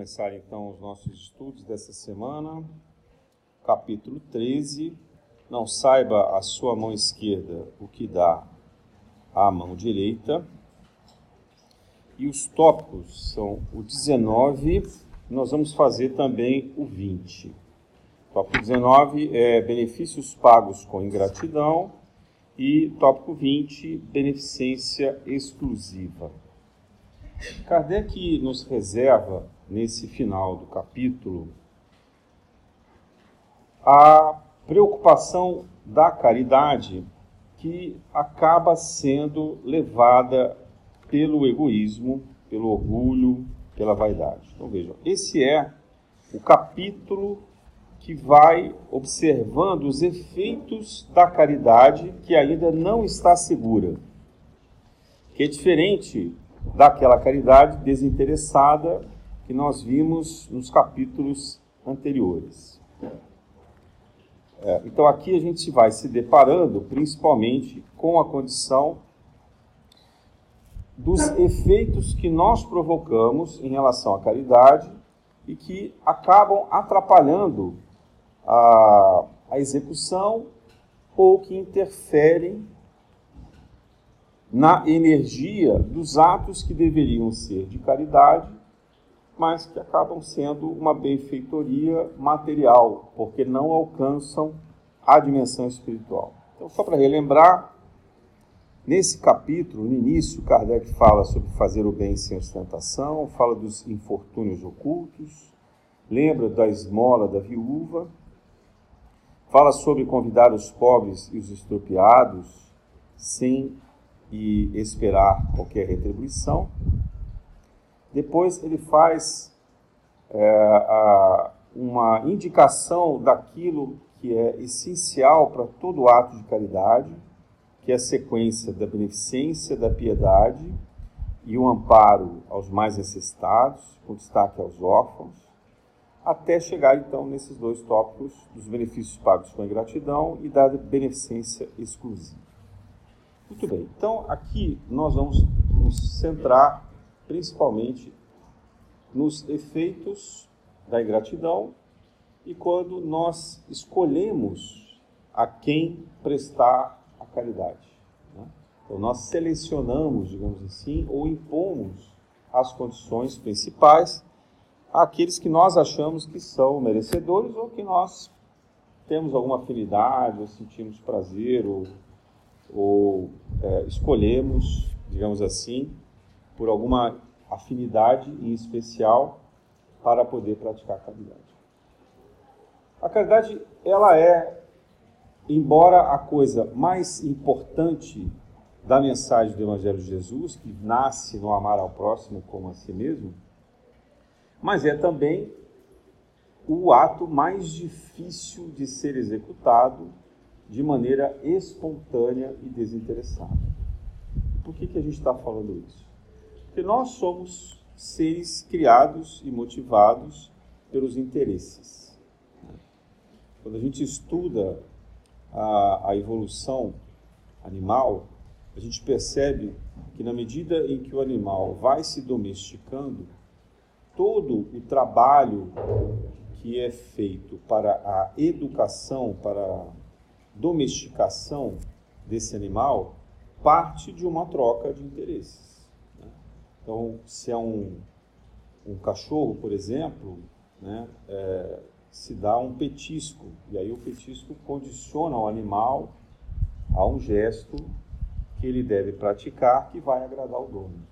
começar então os nossos estudos dessa semana, capítulo 13. Não saiba a sua mão esquerda o que dá à mão direita. E os tópicos são o 19, nós vamos fazer também o 20. Tópico 19 é benefícios pagos com ingratidão e tópico 20, beneficência exclusiva. Kardec nos reserva, nesse final do capítulo, a preocupação da caridade que acaba sendo levada pelo egoísmo, pelo orgulho, pela vaidade. Então vejam, esse é o capítulo que vai observando os efeitos da caridade que ainda não está segura. Que é diferente daquela caridade desinteressada que nós vimos nos capítulos anteriores. É, então aqui a gente vai se deparando principalmente com a condição dos efeitos que nós provocamos em relação à caridade e que acabam atrapalhando a, a execução ou que interferem na energia dos atos que deveriam ser de caridade, mas que acabam sendo uma benfeitoria material, porque não alcançam a dimensão espiritual. Então, só para relembrar, nesse capítulo, no início, Kardec fala sobre fazer o bem sem ostentação, fala dos infortúnios ocultos, lembra da esmola da viúva, fala sobre convidar os pobres e os estropiados sem e esperar qualquer retribuição. Depois ele faz é, a, uma indicação daquilo que é essencial para todo ato de caridade, que é a sequência da beneficência, da piedade e o amparo aos mais necessitados, com destaque aos órfãos, até chegar então nesses dois tópicos dos benefícios pagos com ingratidão e da beneficência exclusiva. Muito bem, então aqui nós vamos nos centrar principalmente nos efeitos da ingratidão e quando nós escolhemos a quem prestar a caridade. Né? Então nós selecionamos, digamos assim, ou impomos as condições principais àqueles que nós achamos que são merecedores ou que nós temos alguma afinidade, ou sentimos prazer, ou ou é, escolhemos, digamos assim, por alguma afinidade em especial para poder praticar a caridade. A caridade, ela é, embora a coisa mais importante da mensagem do Evangelho de Jesus, que nasce no amar ao próximo como a si mesmo, mas é também o ato mais difícil de ser executado de maneira espontânea e desinteressada. Por que, que a gente está falando isso? Porque nós somos seres criados e motivados pelos interesses. Quando a gente estuda a, a evolução animal, a gente percebe que na medida em que o animal vai se domesticando, todo o trabalho que é feito para a educação, para domesticação desse animal parte de uma troca de interesses. Então, se é um, um cachorro, por exemplo, né, é, se dá um petisco, e aí o petisco condiciona o animal a um gesto que ele deve praticar que vai agradar o dono.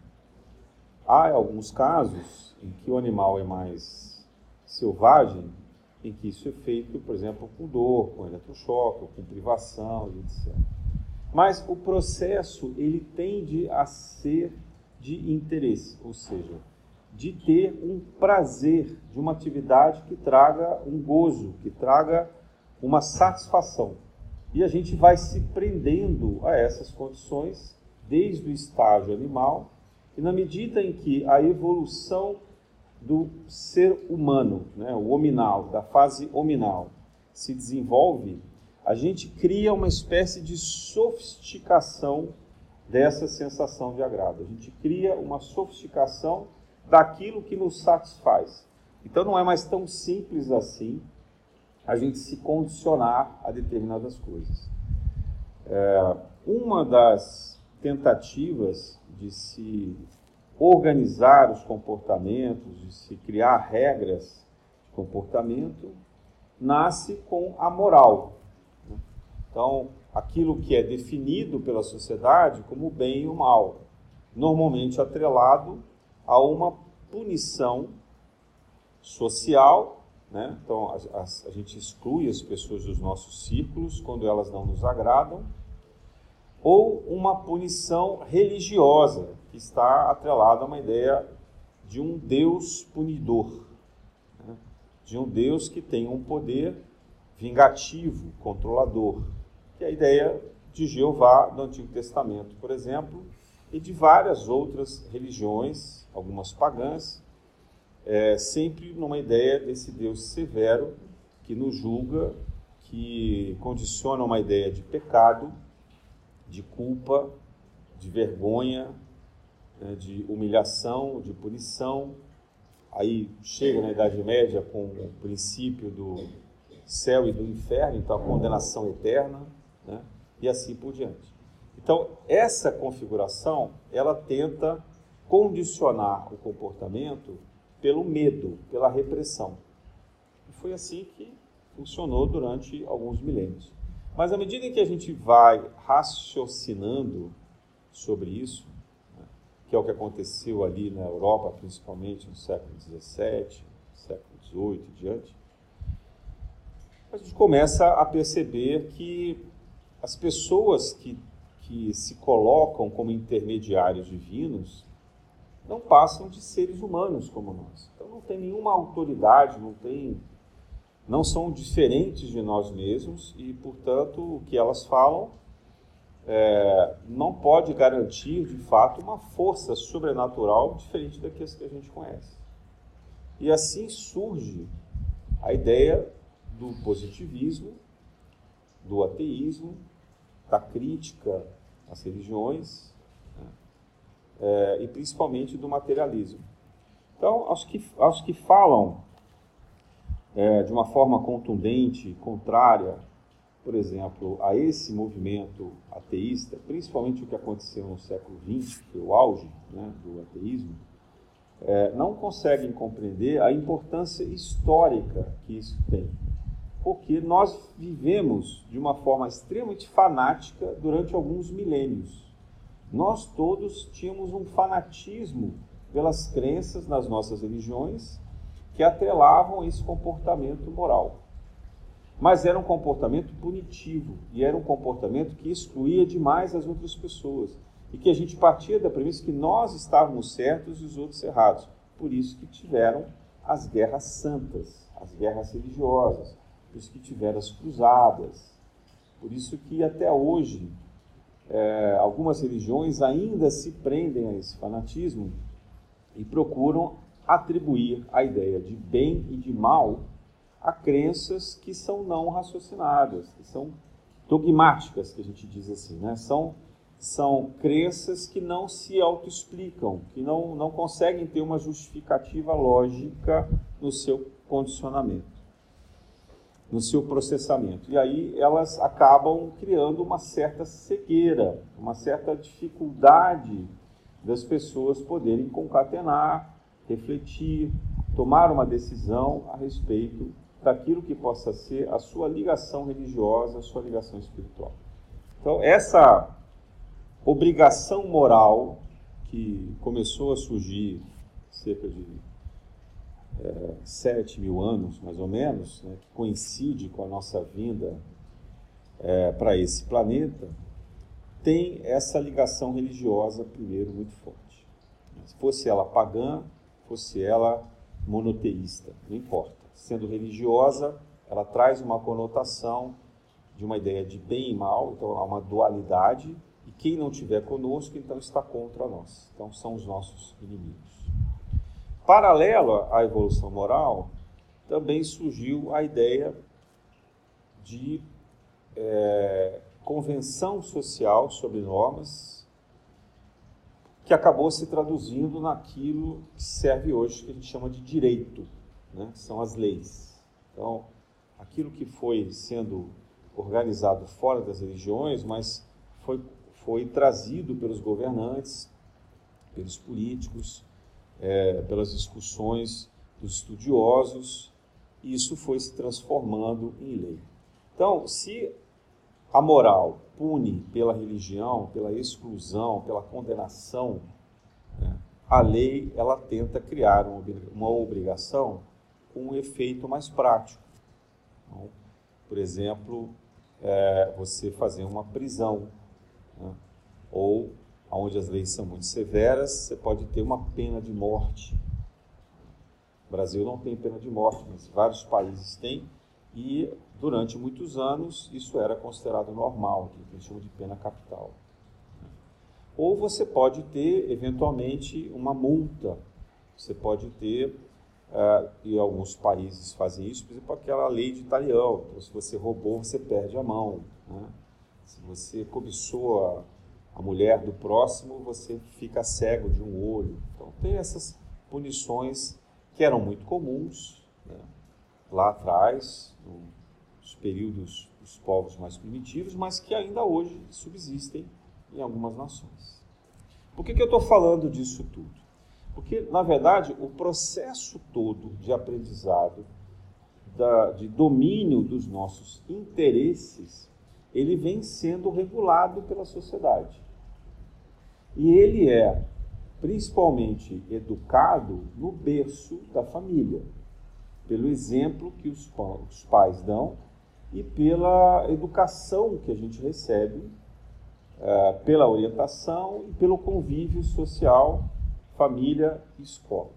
Há alguns casos em que o animal é mais selvagem em que isso é feito, por exemplo, com dor, com eletrochoque, com privação, etc. Mas o processo ele tende a ser de interesse, ou seja, de ter um prazer de uma atividade que traga um gozo, que traga uma satisfação. E a gente vai se prendendo a essas condições desde o estágio animal, e na medida em que a evolução do ser humano, né, o hominal, da fase hominal, se desenvolve, a gente cria uma espécie de sofisticação dessa sensação de agrado. A gente cria uma sofisticação daquilo que nos satisfaz. Então não é mais tão simples assim a gente se condicionar a determinadas coisas. É, uma das tentativas de se organizar os comportamentos, de se criar regras de comportamento, nasce com a moral. Né? Então, aquilo que é definido pela sociedade como bem e o mal, normalmente atrelado a uma punição social. Né? Então, a, a, a gente exclui as pessoas dos nossos círculos quando elas não nos agradam, ou uma punição religiosa, que está atrelada a uma ideia de um Deus punidor, né? de um Deus que tem um poder vingativo, controlador, que é a ideia de Jeová do Antigo Testamento, por exemplo, e de várias outras religiões, algumas pagãs, é, sempre numa ideia desse Deus severo que nos julga, que condiciona uma ideia de pecado, de culpa, de vergonha, né, de humilhação, de punição. Aí chega na Idade Média com o princípio do céu e do inferno, então a condenação eterna, né, e assim por diante. Então, essa configuração, ela tenta condicionar o comportamento pelo medo, pela repressão. E foi assim que funcionou durante alguns milênios. Mas à medida em que a gente vai raciocinando sobre isso, né, que é o que aconteceu ali na Europa, principalmente no século XVII, século XVIII e diante, a gente começa a perceber que as pessoas que, que se colocam como intermediários divinos não passam de seres humanos como nós. Então não tem nenhuma autoridade, não tem não são diferentes de nós mesmos e, portanto, o que elas falam é, não pode garantir, de fato, uma força sobrenatural diferente daqueles que a gente conhece. E assim surge a ideia do positivismo, do ateísmo, da crítica às religiões né? é, e principalmente do materialismo. Então, aos que, aos que falam é, de uma forma contundente, contrária, por exemplo, a esse movimento ateísta, principalmente o que aconteceu no século XX, que foi o auge né, do ateísmo, é, não conseguem compreender a importância histórica que isso tem. Porque nós vivemos de uma forma extremamente fanática durante alguns milênios. Nós todos tínhamos um fanatismo pelas crenças nas nossas religiões que atrelavam esse comportamento moral. Mas era um comportamento punitivo e era um comportamento que excluía demais as outras pessoas e que a gente partia da premissa que nós estávamos certos e os outros errados. Por isso que tiveram as guerras santas, as guerras religiosas, isso que tiveram as cruzadas, por isso que até hoje é, algumas religiões ainda se prendem a esse fanatismo e procuram atribuir a ideia de bem e de mal a crenças que são não raciocinadas, que são dogmáticas, que a gente diz assim, né? São são crenças que não se autoexplicam, que não, não conseguem ter uma justificativa lógica no seu condicionamento, no seu processamento. E aí elas acabam criando uma certa cegueira, uma certa dificuldade das pessoas poderem concatenar refletir, tomar uma decisão a respeito daquilo que possa ser a sua ligação religiosa, a sua ligação espiritual. Então, essa obrigação moral que começou a surgir cerca de é, sete mil anos, mais ou menos, né, que coincide com a nossa vinda é, para esse planeta, tem essa ligação religiosa, primeiro, muito forte. Se fosse ela pagã, fosse ela monoteísta, não importa. Sendo religiosa, ela traz uma conotação de uma ideia de bem e mal, então há uma dualidade, e quem não tiver conosco, então está contra nós. Então são os nossos inimigos. Paralela à evolução moral, também surgiu a ideia de é, convenção social sobre normas que acabou se traduzindo naquilo que serve hoje, que a gente chama de direito. né, são as leis. Então, aquilo que foi sendo organizado fora das religiões, mas foi, foi trazido pelos governantes, pelos políticos, é, pelas discussões dos estudiosos, e isso foi se transformando em lei. Então, se a moral pune pela religião, pela exclusão, pela condenação, né, a lei ela tenta criar uma obrigação com um efeito mais prático. Então, por exemplo, é, você fazer uma prisão, né? ou onde as leis são muito severas, você pode ter uma pena de morte. O Brasil não tem pena de morte, mas vários países têm, e durante muitos anos isso era considerado normal, que a gente chama de pena capital. Ou você pode ter, eventualmente, uma multa. Você pode ter, uh, e alguns países fazem isso, por exemplo, aquela lei de talião. Então, se você roubou, você perde a mão. Né? Se você cobiçou a mulher do próximo, você fica cego de um olho. Então, tem essas punições que eram muito comuns né? lá atrás, nos períodos dos povos mais primitivos, mas que ainda hoje subsistem em algumas nações. Por que, que eu estou falando disso tudo? Porque, na verdade, o processo todo de aprendizado, da, de domínio dos nossos interesses, ele vem sendo regulado pela sociedade. E ele é principalmente educado no berço da família, pelo exemplo que os, os pais dão e pela educação que a gente recebe é, pela orientação e pelo convívio social, família e escola.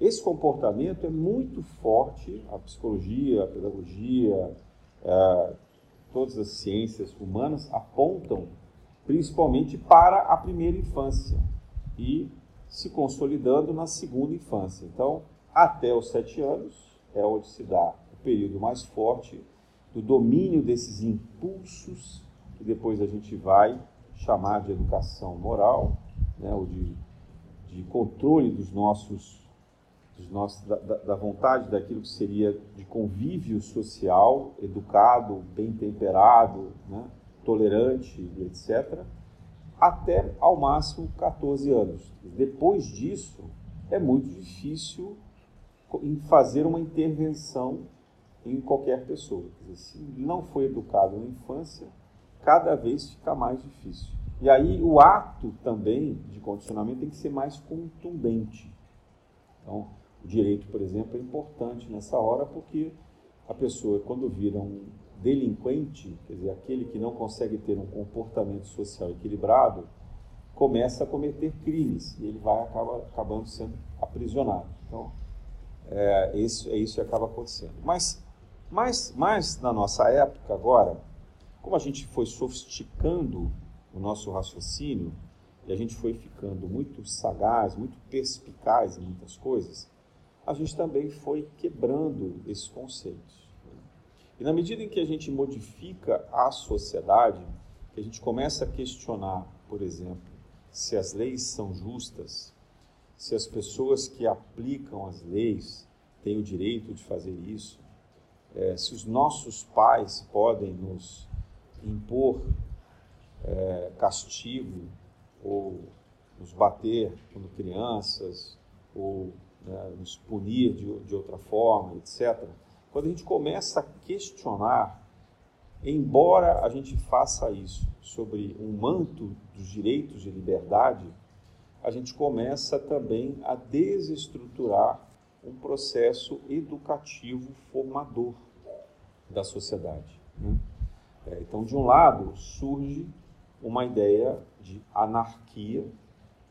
Esse comportamento é muito forte, a psicologia, a pedagogia, é, todas as ciências humanas apontam principalmente para a primeira infância e se consolidando na segunda infância. Então, até os sete anos é onde se dá o período mais forte do domínio desses impulsos que depois a gente vai chamar de educação moral, né, ou de, de controle dos nossos, dos nossos da, da, vontade daquilo que seria de convívio social, educado, bem temperado, né, tolerante, etc., até ao máximo 14 anos. Depois disso, é muito difícil fazer uma intervenção em qualquer pessoa. Dizer, se não foi educado na infância, cada vez fica mais difícil. E aí o ato também de condicionamento tem que ser mais contundente. Então, o direito, por exemplo, é importante nessa hora porque a pessoa, quando vira um delinquente, quer dizer, aquele que não consegue ter um comportamento social equilibrado, começa a cometer crimes e ele vai acaba, acabando sendo aprisionado. Então, é isso, é isso que acaba acontecendo. Mas, mais, mais na nossa época agora, como a gente foi sofisticando o nosso raciocínio e a gente foi ficando muito sagaz, muito perspicaz em muitas coisas, a gente também foi quebrando esses conceitos. E na medida em que a gente modifica a sociedade, a gente começa a questionar, por exemplo, se as leis são justas, se as pessoas que aplicam as leis têm o direito de fazer isso, é, se os nossos pais podem nos impor é, castigo ou nos bater quando crianças ou né, nos punir de, de outra forma, etc. Quando a gente começa a questionar, embora a gente faça isso sobre um manto dos direitos de liberdade, a gente começa também a desestruturar um processo educativo formador da sociedade. Né? É, então, de um lado, surge uma ideia de anarquia,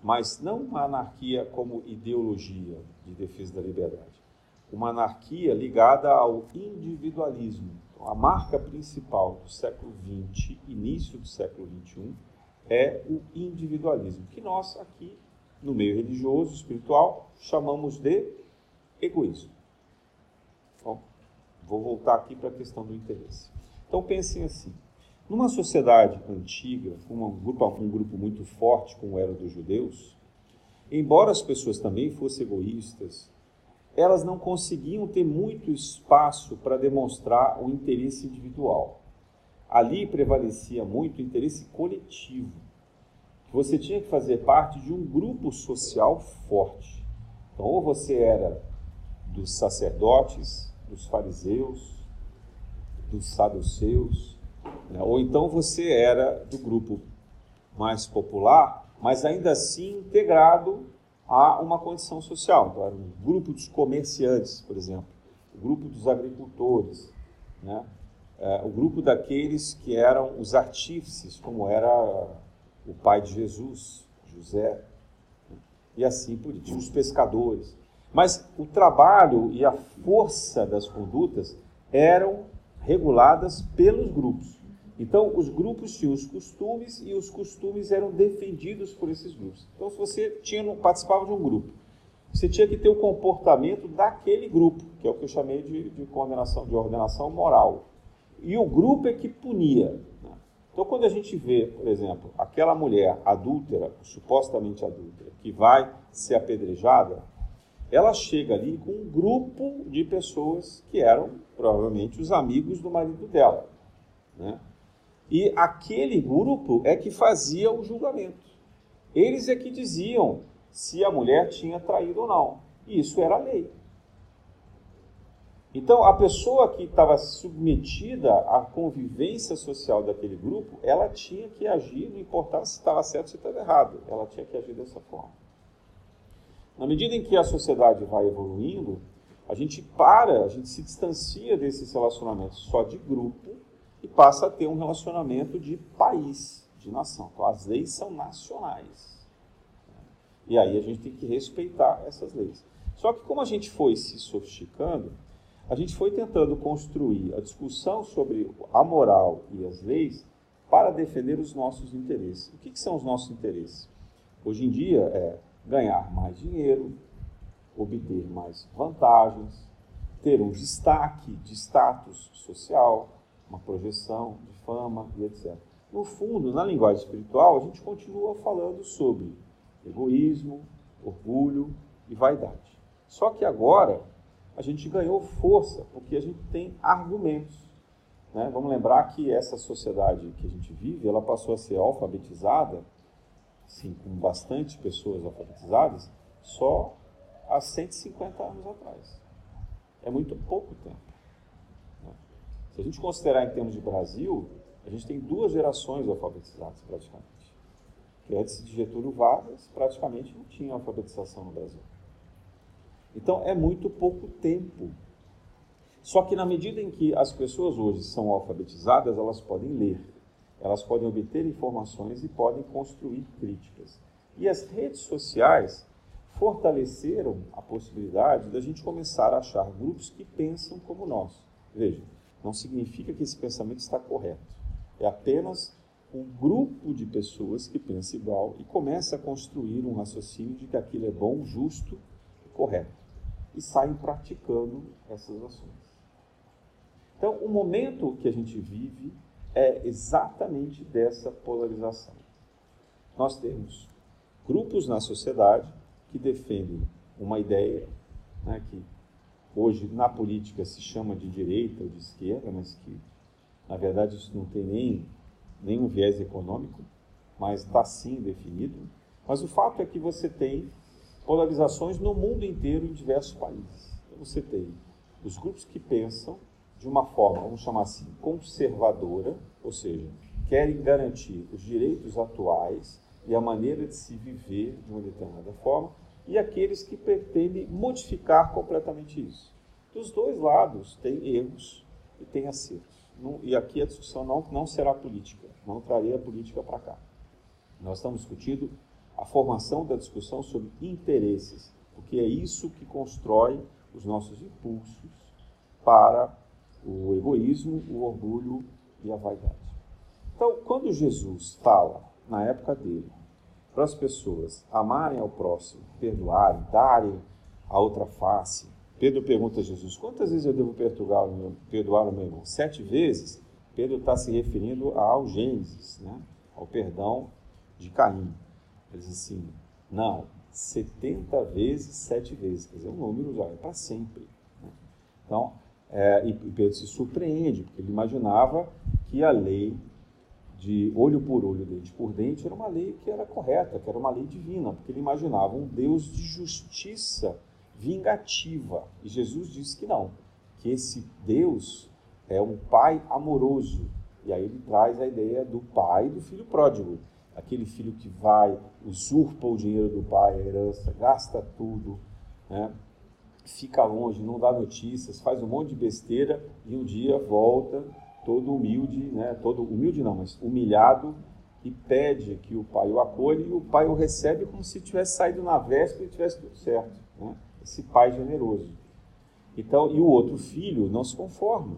mas não uma anarquia como ideologia de defesa da liberdade, uma anarquia ligada ao individualismo. Então, a marca principal do século XX, início do século XXI, é o individualismo, que nós aqui no meio religioso, espiritual, chamamos de egoísmo. Bom, vou voltar aqui para a questão do interesse. Então pensem assim: numa sociedade antiga, um grupo, um grupo muito forte como era dos judeus, embora as pessoas também fossem egoístas, elas não conseguiam ter muito espaço para demonstrar o interesse individual. Ali prevalecia muito o interesse coletivo. Você tinha que fazer parte de um grupo social forte. Então, ou você era dos sacerdotes, dos fariseus, dos saduceus, né? ou então você era do grupo mais popular, mas ainda assim integrado a uma condição social. Então, era um grupo dos comerciantes, por exemplo, o grupo dos agricultores, né? É, o grupo daqueles que eram os artífices, como era o pai de Jesus, José, né? e assim por diante, os pescadores. Mas o trabalho e a força das condutas eram reguladas pelos grupos. Então, os grupos tinham os costumes e os costumes eram defendidos por esses grupos. Então, se você tinha, participava de um grupo, você tinha que ter o comportamento daquele grupo, que é o que eu chamei de, de condenação, de ordenação moral. E o grupo é que punia. Né? Então, quando a gente vê, por exemplo, aquela mulher adúltera, supostamente adúltera, que vai ser apedrejada, ela chega ali com um grupo de pessoas que eram provavelmente os amigos do marido dela. Né? E aquele grupo é que fazia o julgamento. Eles é que diziam se a mulher tinha traído ou não. E isso era lei. Então, a pessoa que estava submetida à convivência social daquele grupo, ela tinha que agir, não importava se estava certo ou se estava errado, ela tinha que agir dessa forma. Na medida em que a sociedade vai evoluindo, a gente para, a gente se distancia desses relacionamentos só de grupo e passa a ter um relacionamento de país, de nação. Então, as leis são nacionais. E aí a gente tem que respeitar essas leis. Só que como a gente foi se sofisticando, a gente foi tentando construir a discussão sobre a moral e as leis para defender os nossos interesses. O que, que são os nossos interesses? Hoje em dia é ganhar mais dinheiro, obter mais vantagens, ter um destaque de status social, uma projeção de fama e etc. No fundo, na linguagem espiritual, a gente continua falando sobre egoísmo, orgulho e vaidade. Só que agora a gente ganhou força porque a gente tem argumentos. Né? Vamos lembrar que essa sociedade que a gente vive, ela passou a ser alfabetizada, sim, com bastante pessoas alfabetizadas, só há 150 anos atrás. É muito pouco tempo. Se a gente considerar em termos de Brasil, a gente tem duas gerações alfabetizadas praticamente. Que antes de Getúlio Vargas, praticamente não tinha alfabetização no Brasil. Então é muito pouco tempo. Só que na medida em que as pessoas hoje são alfabetizadas, elas podem ler, elas podem obter informações e podem construir críticas. E as redes sociais fortaleceram a possibilidade da gente começar a achar grupos que pensam como nós. Veja, não significa que esse pensamento está correto. É apenas um grupo de pessoas que pensa igual e começa a construir um raciocínio de que aquilo é bom, justo e correto. E saem praticando essas ações. Então, o momento que a gente vive é exatamente dessa polarização. Nós temos grupos na sociedade que defendem uma ideia né, que hoje na política se chama de direita ou de esquerda, mas que na verdade isso não tem nem nenhum viés econômico, mas está sim definido. Mas o fato é que você tem polarizações no mundo inteiro em diversos países. Então, você tem os grupos que pensam de uma forma, vamos chamar assim, conservadora, ou seja, querem garantir os direitos atuais e a maneira de se viver de uma determinada forma, e aqueles que pretendem modificar completamente isso. Dos dois lados tem erros e tem acertos. E aqui a discussão não, não será política, não trarei a política para cá. Nós estamos discutindo a formação da discussão sobre interesses, porque é isso que constrói os nossos impulsos para o egoísmo, o orgulho e a vaidade. Então, quando Jesus fala, na época dele, para as pessoas amarem ao próximo, perdoarem, darem a outra face. Pedro pergunta a Jesus: quantas vezes eu devo perdoar o meu, perdoar o meu irmão? Sete vezes? Pedro está se referindo ao Gênesis, né? ao perdão de Caim. Ele diz assim: não, 70 vezes, 7 vezes. Quer dizer, o número já é para sempre. Né? Então, é, e Pedro se surpreende, porque ele imaginava que a lei de olho por olho, dente por dente, era uma lei que era correta, que era uma lei divina, porque ele imaginava um Deus de justiça vingativa. E Jesus disse que não, que esse Deus é um pai amoroso. E aí ele traz a ideia do pai do filho pródigo. Aquele filho que vai, usurpa o dinheiro do pai, a herança, gasta tudo, né? fica longe, não dá notícias, faz um monte de besteira e um dia volta todo humilde, né? todo humilde não, mas humilhado e pede que o pai o acolha e o pai o recebe como se tivesse saído na véspera e tivesse tudo certo. Né? Esse pai generoso. Então, e o outro filho não se conforma,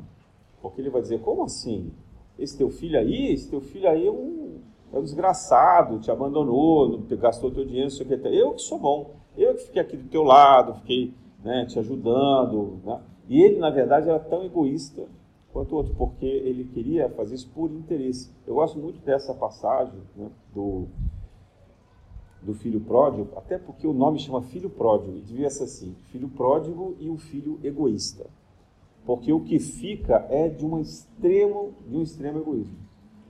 porque ele vai dizer: como assim? Esse teu filho aí, esse teu filho aí é um, é um desgraçado, te abandonou, gastou teu dinheiro, sei o que. Eu que sou bom, eu que fiquei aqui do teu lado, fiquei né, te ajudando. Né? E ele, na verdade, era tão egoísta quanto outro, porque ele queria fazer isso por interesse. Eu gosto muito dessa passagem né, do, do filho pródigo, até porque o nome chama filho pródigo, e devia ser assim: filho pródigo e o filho egoísta. Porque o que fica é de um extremo, de um extremo egoísmo.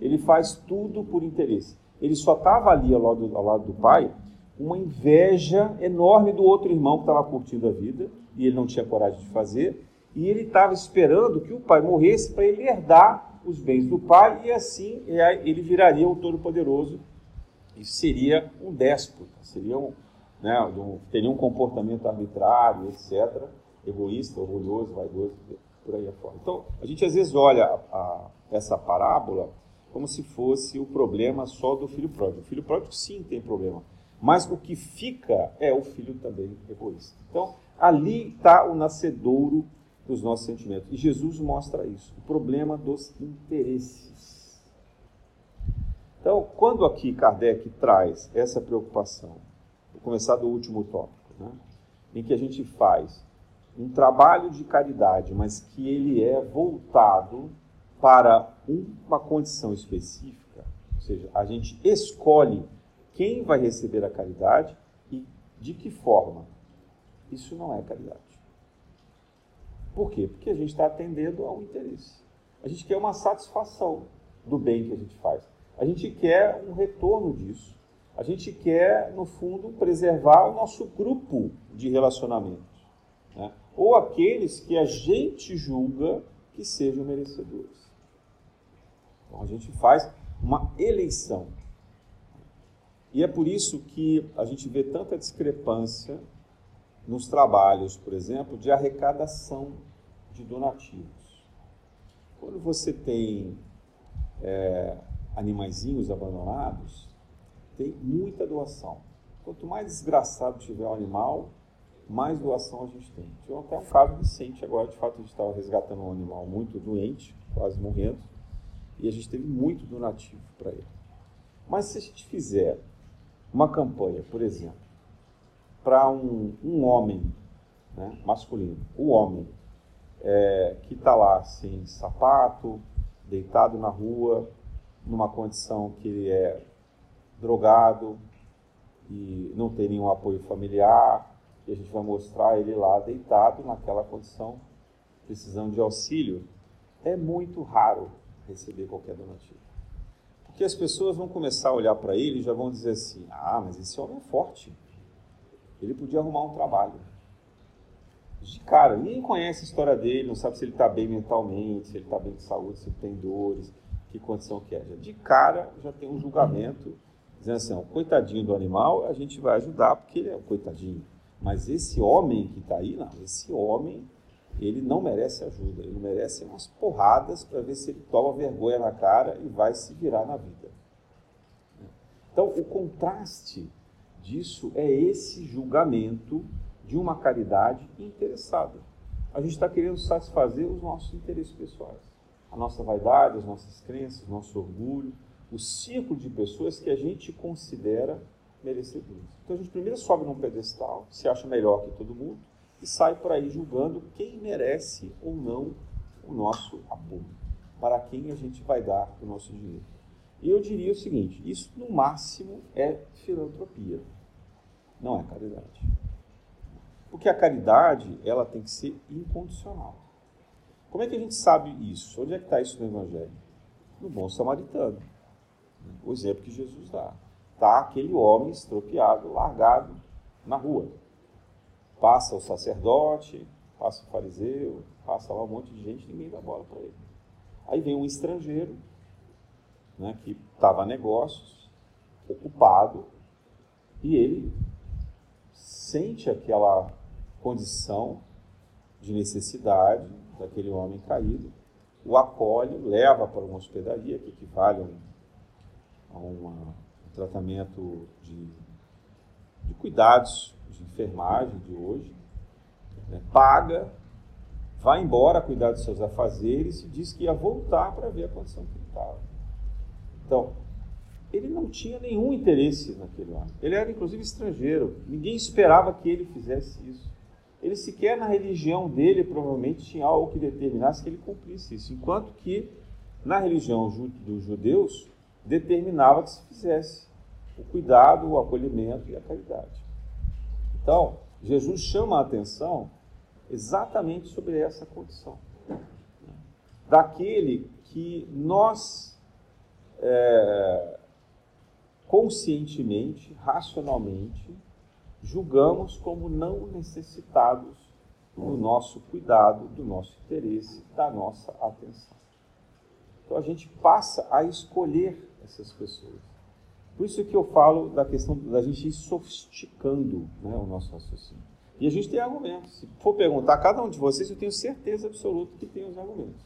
Ele faz tudo por interesse. Ele só estava ali ao lado, ao lado do pai, uma inveja enorme do outro irmão que estava curtindo a vida, e ele não tinha coragem de fazer, e ele estava esperando que o pai morresse para ele herdar os bens do pai e assim ele viraria o Todo-Poderoso e seria um déspota, seria um, né, um, teria um comportamento arbitrário, etc., egoísta, orgulhoso, vaidoso, por aí afora. Então, a gente às vezes olha a, a, essa parábola como se fosse o problema só do filho pródigo. O filho pródigo sim tem problema, mas o que fica é o filho também egoísta. Então, ali está o nascedouro dos nossos sentimentos. E Jesus mostra isso, o problema dos interesses. Então, quando aqui Kardec traz essa preocupação, vou começar do último tópico, né, em que a gente faz um trabalho de caridade, mas que ele é voltado para uma condição específica, ou seja, a gente escolhe quem vai receber a caridade e de que forma. Isso não é caridade. Por quê? Porque a gente está atendendo a um interesse. A gente quer uma satisfação do bem que a gente faz. A gente quer um retorno disso. A gente quer, no fundo, preservar o nosso grupo de relacionamentos. Né? Ou aqueles que a gente julga que sejam merecedores. Então a gente faz uma eleição. E é por isso que a gente vê tanta discrepância nos trabalhos, por exemplo, de arrecadação de donativos. Quando você tem é, animaizinhos abandonados, tem muita doação. Quanto mais desgraçado tiver o animal, mais doação a gente tem. Tive até um caso recente agora, de fato, a gente estava resgatando um animal muito doente, quase morrendo, e a gente teve muito donativo para ele. Mas se a gente fizer uma campanha, por exemplo, para um, um homem né, masculino, o homem é, que está lá sem sapato, deitado na rua, numa condição que ele é drogado e não tem nenhum apoio familiar, e a gente vai mostrar ele lá deitado naquela condição, precisando de auxílio, é muito raro receber qualquer donativo. Porque as pessoas vão começar a olhar para ele e já vão dizer assim: ah, mas esse homem é forte. Ele podia arrumar um trabalho. De cara, ninguém conhece a história dele, não sabe se ele está bem mentalmente, se ele está bem de saúde, se ele tem dores, que condição que é. De cara, já tem um julgamento dizendo assim: ó, coitadinho do animal, a gente vai ajudar porque ele é um coitadinho. Mas esse homem que está aí, não, esse homem, ele não merece ajuda, ele merece umas porradas para ver se ele toma vergonha na cara e vai se virar na vida. Então, o contraste disso é esse julgamento de uma caridade interessada. A gente está querendo satisfazer os nossos interesses pessoais, a nossa vaidade, as nossas crenças, nosso orgulho, o círculo de pessoas que a gente considera merecedores. Então a gente primeiro sobe num pedestal, se acha melhor que todo mundo e sai por aí julgando quem merece ou não o nosso apoio, para quem a gente vai dar o nosso dinheiro. E eu diria o seguinte: isso no máximo é filantropia. Não é caridade. Porque a caridade, ela tem que ser incondicional. Como é que a gente sabe isso? Onde é que está isso no Evangelho? No bom samaritano. O exemplo que Jesus dá. Está aquele homem estropiado, largado na rua. Passa o sacerdote, passa o fariseu, passa lá um monte de gente, ninguém dá bola para ele. Aí vem um estrangeiro, né, que estava negócios, ocupado, e ele sente aquela condição de necessidade daquele homem caído, o acolhe, leva para uma hospedaria, que equivale a, uma, um tratamento de, de cuidados de enfermagem de hoje, né, paga, vai embora cuidar dos seus afazeres e diz que ia voltar para ver a condição que ele estava. Então, ele não tinha nenhum interesse naquele homem. Ele era inclusive estrangeiro. Ninguém esperava que ele fizesse isso. Ele sequer na religião dele provavelmente tinha algo que determinasse que ele cumprisse isso. Enquanto que na religião dos judeus determinava que se fizesse o cuidado, o acolhimento e a caridade. Então, Jesus chama a atenção exatamente sobre essa condição. Daquele que nós é, conscientemente, racionalmente, julgamos como não necessitados do nosso cuidado, do nosso interesse, da nossa atenção. Então a gente passa a escolher essas pessoas. Por isso que eu falo da questão da gente ir sofisticando né, o nosso raciocínio. E a gente tem argumentos. Se for perguntar a cada um de vocês, eu tenho certeza absoluta que tem os argumentos.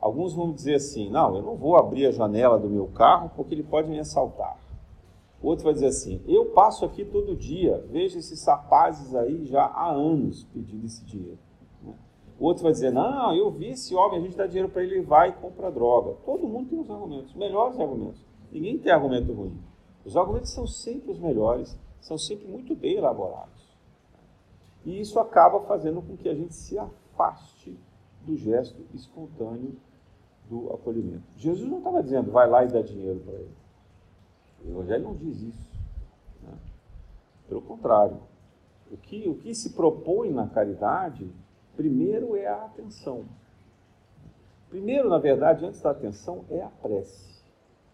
Alguns vão dizer assim: não, eu não vou abrir a janela do meu carro porque ele pode me assaltar. O outro vai dizer assim: eu passo aqui todo dia, vejo esses rapazes aí já há anos pedindo esse dinheiro. O outro vai dizer: não, eu vi esse homem, a gente dá dinheiro para ele, vai e compra droga. Todo mundo tem os argumentos, os melhores argumentos. Ninguém tem argumento ruim. Os argumentos são sempre os melhores, são sempre muito bem elaborados. E isso acaba fazendo com que a gente se afaste do gesto espontâneo do acolhimento. Jesus não estava dizendo, vai lá e dá dinheiro para ele. O Evangelho não diz isso. Né? Pelo contrário. O que, o que se propõe na caridade, primeiro é a atenção. Primeiro, na verdade, antes da atenção, é a prece,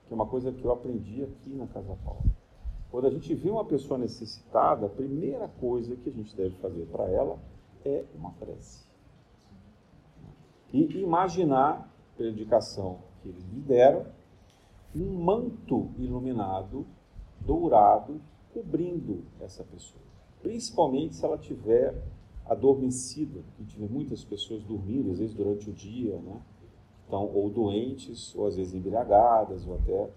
que é uma coisa que eu aprendi aqui na Casa Paula. Quando a gente vê uma pessoa necessitada, a primeira coisa que a gente deve fazer para ela é uma prece. E imaginar, pela indicação que eles me deram, um manto iluminado, dourado, cobrindo essa pessoa. Principalmente se ela tiver adormecida, que tiver muitas pessoas dormindo, às vezes durante o dia, né? Então, ou doentes, ou às vezes embriagadas, ou até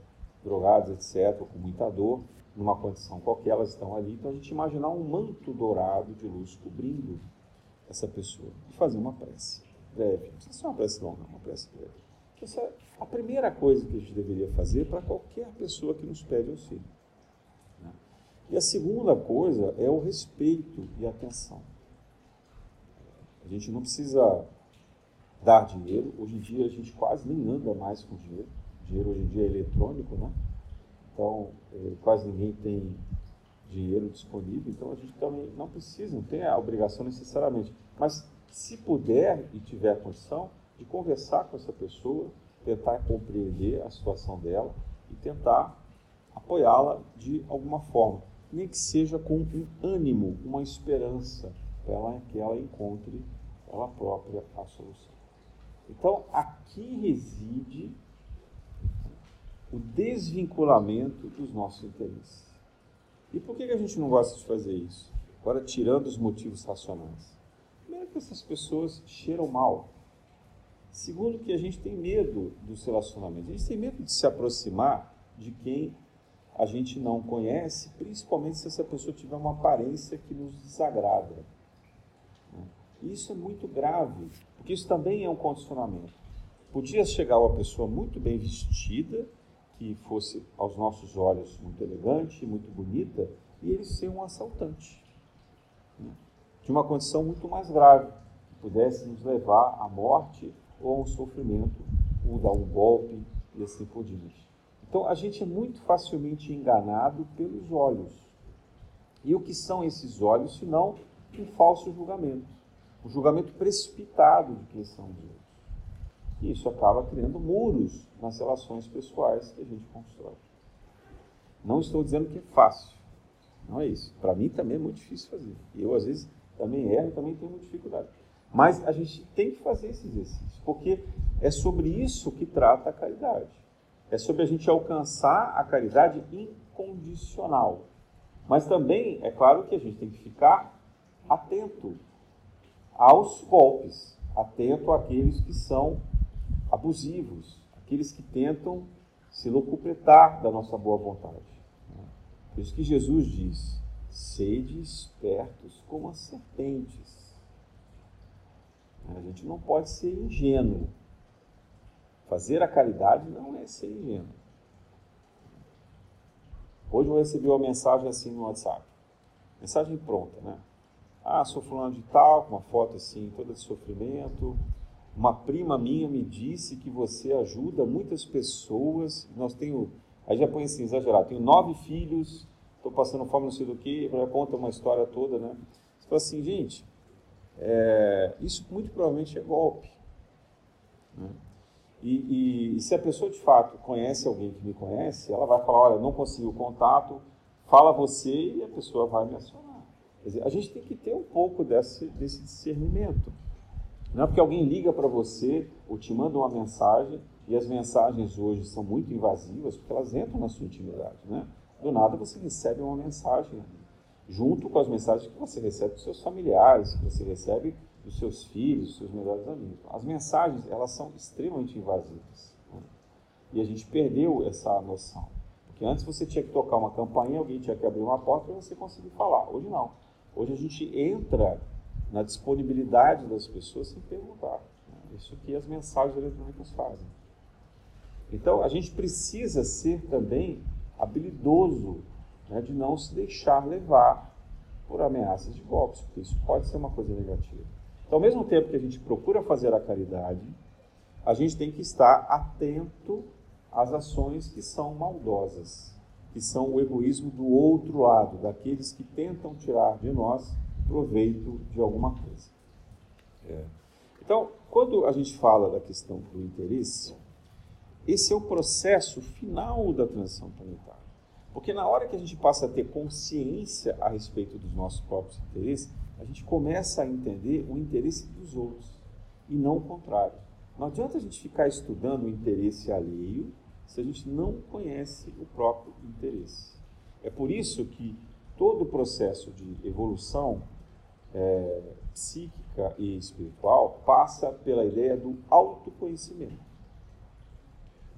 drogadas, etc., ou com muita dor, numa condição qualquer, elas estão ali. Então, a gente imaginar um manto dourado de luz cobrindo essa pessoa e fazer uma prece breve. Não precisa ser uma prece longa, uma prece breve. Essa é a primeira coisa que a gente deveria fazer para qualquer pessoa que nos pede auxílio. Né? E a segunda coisa é o respeito e atenção. A gente não precisa dar dinheiro. Hoje em dia a gente quase nem anda mais com dinheiro. O dinheiro hoje em dia é eletrônico, né? Então é, quase ninguém tem dinheiro disponível. Então a gente também não precisa, não tem a obrigação necessariamente. Mas se puder e tiver condição, de conversar com essa pessoa, tentar compreender a situação dela e tentar apoiá-la de alguma forma, nem que seja com um ânimo, uma esperança, para que ela encontre ela própria a solução. Então, aqui reside o desvinculamento dos nossos interesses. E por que a gente não gosta de fazer isso? Agora, tirando os motivos racionais. Primeiro, que essas pessoas cheiram mal. Segundo, que a gente tem medo dos relacionamentos. A gente tem medo de se aproximar de quem a gente não conhece, principalmente se essa pessoa tiver uma aparência que nos desagrada. Isso é muito grave, porque isso também é um condicionamento. Podia chegar uma pessoa muito bem vestida, que fosse aos nossos olhos muito elegante, muito bonita, e ele ser um assaltante. De uma condição muito mais grave, que pudesse nos levar à morte ou um sofrimento, ou dar um golpe e assim por diante. Então a gente é muito facilmente enganado pelos olhos. E o que são esses olhos, senão um falso julgamento? Um julgamento precipitado de quem são Deus. E isso acaba criando muros nas relações pessoais que a gente constrói. Não estou dizendo que é fácil. Não é isso. Para mim também é muito difícil fazer. Eu, às vezes, também erro também tenho muita dificuldade. Mas a gente tem que fazer esse exercício, porque é sobre isso que trata a caridade. É sobre a gente alcançar a caridade incondicional. Mas também é claro que a gente tem que ficar atento aos golpes, atento àqueles que são abusivos, aqueles que tentam se locupletar da nossa boa vontade. Por isso que Jesus diz: sede espertos como as serpentes. A gente não pode ser ingênuo. Fazer a caridade não é ser ingênuo. Hoje eu recebi uma mensagem assim no WhatsApp. Mensagem pronta, né? Ah, sou fulano de tal, com uma foto assim, toda de sofrimento. Uma prima minha me disse que você ajuda muitas pessoas. Nós tenho, aí já põe assim, exagerado, tenho nove filhos, estou passando fome, não sei do que, já conta uma história toda, né? Você fala assim, gente, é, isso muito provavelmente é golpe. Né? E, e, e, se a pessoa de fato conhece alguém que me conhece, ela vai falar, olha, não consigo contato, fala você e a pessoa vai me acionar. Quer dizer, a gente tem que ter um pouco desse, desse discernimento. Não é porque alguém liga para você ou te manda uma mensagem, e as mensagens hoje são muito invasivas, porque elas entram na sua intimidade. Né? Do nada você recebe uma mensagem, junto com as mensagens que você recebe dos seus familiares, que você recebe dos seus filhos, dos seus melhores amigos. As mensagens, elas são extremamente invasivas. Né? E a gente perdeu essa noção. Porque antes você tinha que tocar uma campainha, alguém tinha que abrir uma porta para você conseguir falar. Hoje não. Hoje a gente entra na disponibilidade das pessoas sem perguntar. Né? Isso que as mensagens eletrônicas fazem. Então, a gente precisa ser também habilidoso né, de não se deixar levar por ameaças de golpes, porque isso pode ser uma coisa negativa. Então, ao mesmo tempo que a gente procura fazer a caridade, a gente tem que estar atento às ações que são maldosas, que são o egoísmo do outro lado, daqueles que tentam tirar de nós proveito de alguma coisa. É. Então, quando a gente fala da questão do interesse, esse é o processo final da transição planetária. Porque na hora que a gente passa a ter consciência a respeito dos nossos próprios interesses, a gente começa a entender o interesse dos outros e não o contrário. Não adianta a gente ficar estudando o interesse alheio se a gente não conhece o próprio interesse. É por isso que todo o processo de evolução é, psíquica e espiritual passa pela ideia do autoconhecimento.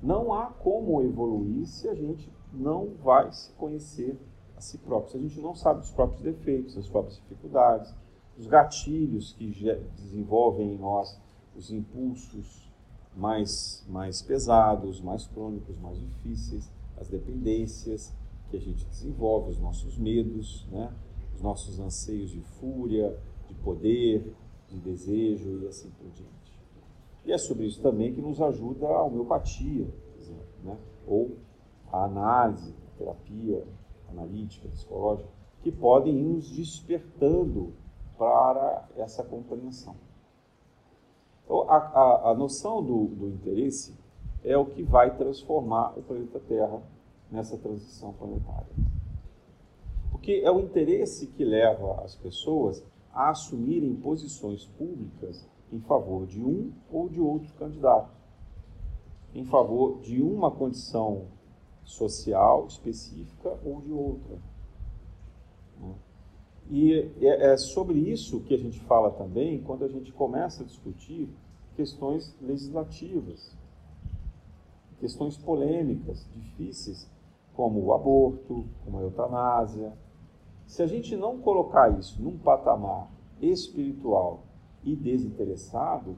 Não há como evoluir se a gente não vai se conhecer a si próprio, se a gente não sabe dos próprios defeitos, das próprias dificuldades, os gatilhos que desenvolvem em nós os impulsos mais, mais pesados, mais crônicos, mais difíceis, as dependências que a gente desenvolve, os nossos medos, né? os nossos anseios de fúria, de poder, de desejo e assim por diante. E é sobre isso também que nos ajuda a homeopatia, por exemplo, né? ou a análise, a terapia analítica, psicológica, que podem ir nos despertando para essa compreensão. Então, a, a, a noção do, do interesse é o que vai transformar o planeta Terra nessa transição planetária. Porque é o interesse que leva as pessoas a assumirem posições públicas em favor de um ou de outro candidato, em favor de uma condição social específica ou de outra. Né? E é, é sobre isso que a gente fala também quando a gente começa a discutir questões legislativas, questões polêmicas, difíceis, como o aborto, como a eutanásia, se a gente não colocar isso num patamar espiritual e desinteressado,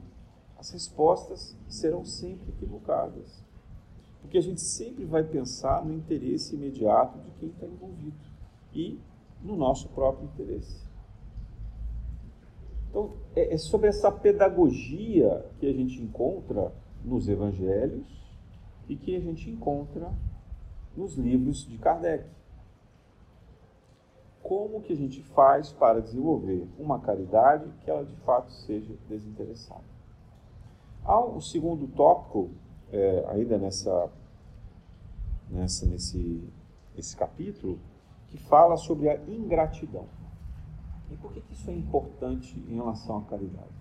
as respostas serão sempre equivocadas. Porque a gente sempre vai pensar no interesse imediato de quem está envolvido e no nosso próprio interesse. Então, é, é sobre essa pedagogia que a gente encontra nos evangelhos e que a gente encontra nos livros de Kardec. como que a gente faz para desenvolver uma caridade que ela de fato seja desinteressada. Há um segundo tópico, é, ainda nessa, nessa, nesse esse capítulo, que fala sobre a ingratidão. E por que, que isso é importante em relação à caridade?